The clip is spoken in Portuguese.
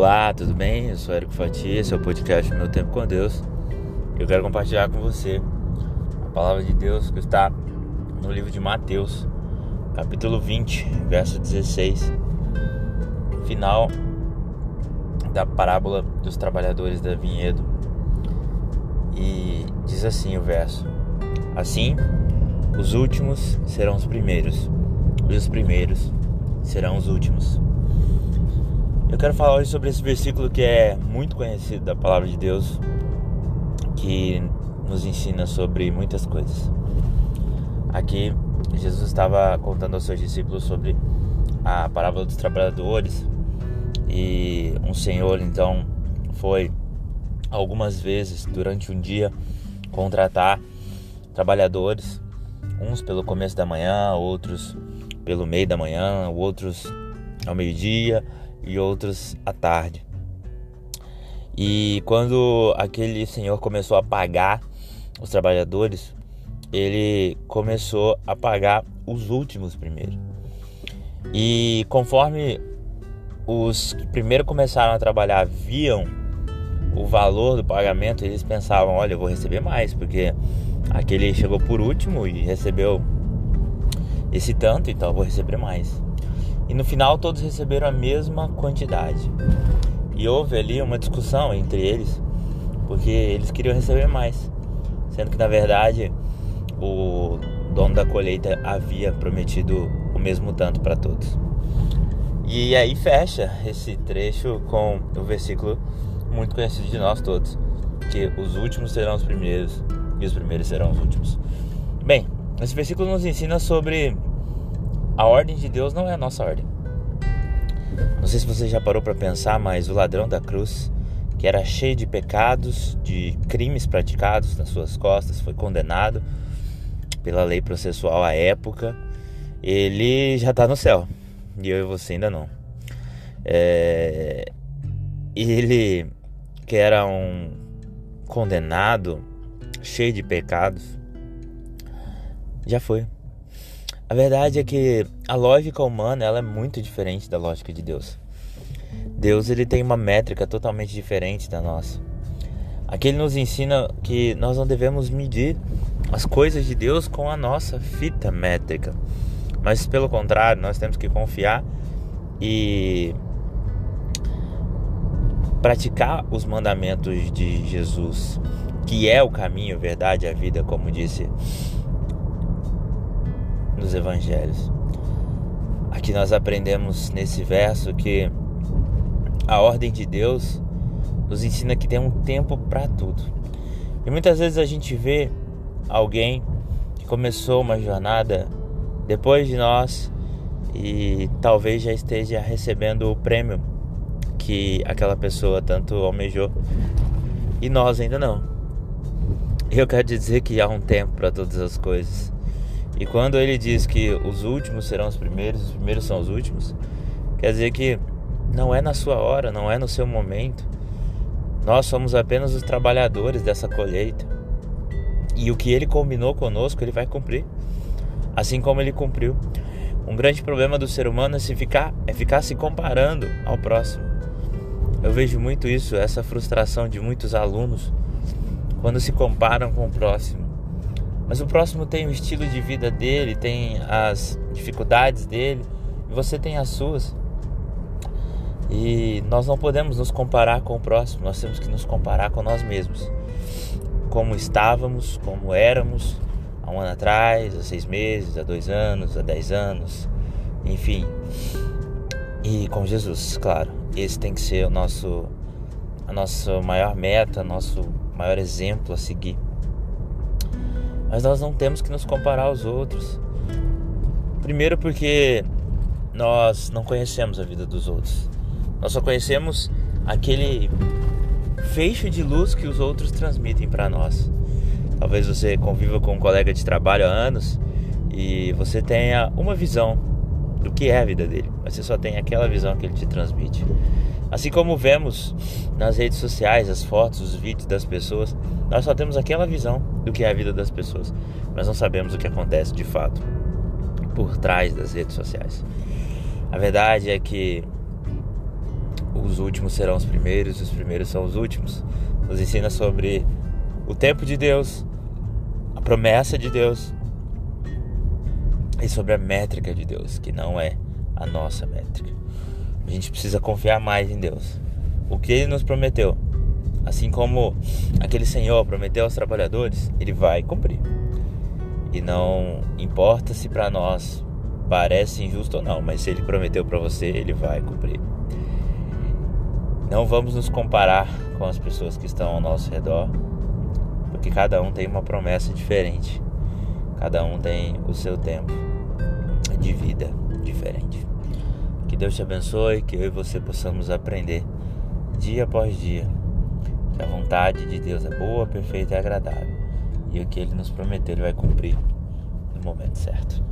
Olá, tudo bem? Eu sou Érico Fatia, esse é o podcast Meu Tempo com Deus. Eu quero compartilhar com você a palavra de Deus que está no livro de Mateus, capítulo 20, verso 16, final da parábola dos trabalhadores da vinhedo. E diz assim o verso: Assim, os últimos serão os primeiros, e os primeiros serão os últimos. Eu quero falar hoje sobre esse versículo que é muito conhecido da palavra de Deus, que nos ensina sobre muitas coisas. Aqui, Jesus estava contando aos seus discípulos sobre a parábola dos trabalhadores e um senhor então foi algumas vezes durante um dia contratar trabalhadores, uns pelo começo da manhã, outros pelo meio da manhã, outros ao meio-dia e outros à tarde. E quando aquele senhor começou a pagar os trabalhadores, ele começou a pagar os últimos primeiro. E conforme os que primeiro começaram a trabalhar viam o valor do pagamento, eles pensavam: olha, eu vou receber mais, porque aquele chegou por último e recebeu esse tanto, então eu vou receber mais. E no final todos receberam a mesma quantidade. E houve ali uma discussão entre eles, porque eles queriam receber mais, sendo que na verdade o dono da colheita havia prometido o mesmo tanto para todos. E aí fecha esse trecho com o versículo muito conhecido de nós todos, que os últimos serão os primeiros e os primeiros serão os últimos. Bem, esse versículo nos ensina sobre a ordem de Deus não é a nossa ordem. Não sei se você já parou para pensar, mas o ladrão da cruz, que era cheio de pecados, de crimes praticados nas suas costas, foi condenado pela lei processual à época, ele já está no céu. E eu e você ainda não. É... Ele, que era um condenado, cheio de pecados, já foi. A verdade é que a lógica humana ela é muito diferente da lógica de Deus. Deus ele tem uma métrica totalmente diferente da nossa. Aqui ele nos ensina que nós não devemos medir as coisas de Deus com a nossa fita métrica, mas pelo contrário, nós temos que confiar e praticar os mandamentos de Jesus, que é o caminho, verdade e a vida, como disse nos evangelhos. Aqui nós aprendemos nesse verso que a ordem de Deus nos ensina que tem um tempo para tudo. E muitas vezes a gente vê alguém que começou uma jornada depois de nós e talvez já esteja recebendo o prêmio que aquela pessoa tanto almejou e nós ainda não. Eu quero dizer que há um tempo para todas as coisas. E quando ele diz que os últimos serão os primeiros, os primeiros são os últimos, quer dizer que não é na sua hora, não é no seu momento. Nós somos apenas os trabalhadores dessa colheita. E o que ele combinou conosco, ele vai cumprir. Assim como ele cumpriu. Um grande problema do ser humano é, se ficar, é ficar se comparando ao próximo. Eu vejo muito isso, essa frustração de muitos alunos quando se comparam com o próximo. Mas o próximo tem o estilo de vida dele, tem as dificuldades dele, e você tem as suas. E nós não podemos nos comparar com o próximo, nós temos que nos comparar com nós mesmos. Como estávamos, como éramos há um ano atrás, há seis meses, há dois anos, há dez anos, enfim. E com Jesus, claro. Esse tem que ser o nosso, a nossa maior meta, nosso maior exemplo a seguir. Mas nós não temos que nos comparar aos outros. Primeiro, porque nós não conhecemos a vida dos outros. Nós só conhecemos aquele feixe de luz que os outros transmitem para nós. Talvez você conviva com um colega de trabalho há anos e você tenha uma visão do que é a vida dele, você só tem aquela visão que ele te transmite. Assim como vemos nas redes sociais as fotos, os vídeos das pessoas, nós só temos aquela visão do que é a vida das pessoas, mas não sabemos o que acontece de fato por trás das redes sociais. A verdade é que os últimos serão os primeiros, os primeiros são os últimos. Nos ensina sobre o tempo de Deus, a promessa de Deus e sobre a métrica de Deus, que não é a nossa métrica. A gente precisa confiar mais em Deus. O que ele nos prometeu, assim como aquele Senhor prometeu aos trabalhadores, ele vai cumprir. E não importa se para nós parece injusto ou não, mas se ele prometeu para você, ele vai cumprir. Não vamos nos comparar com as pessoas que estão ao nosso redor, porque cada um tem uma promessa diferente. Cada um tem o seu tempo de vida diferente. Que Deus te abençoe, que eu e você possamos aprender dia após dia que a vontade de Deus é boa, perfeita e agradável. E o que ele nos prometeu, ele vai cumprir no momento certo.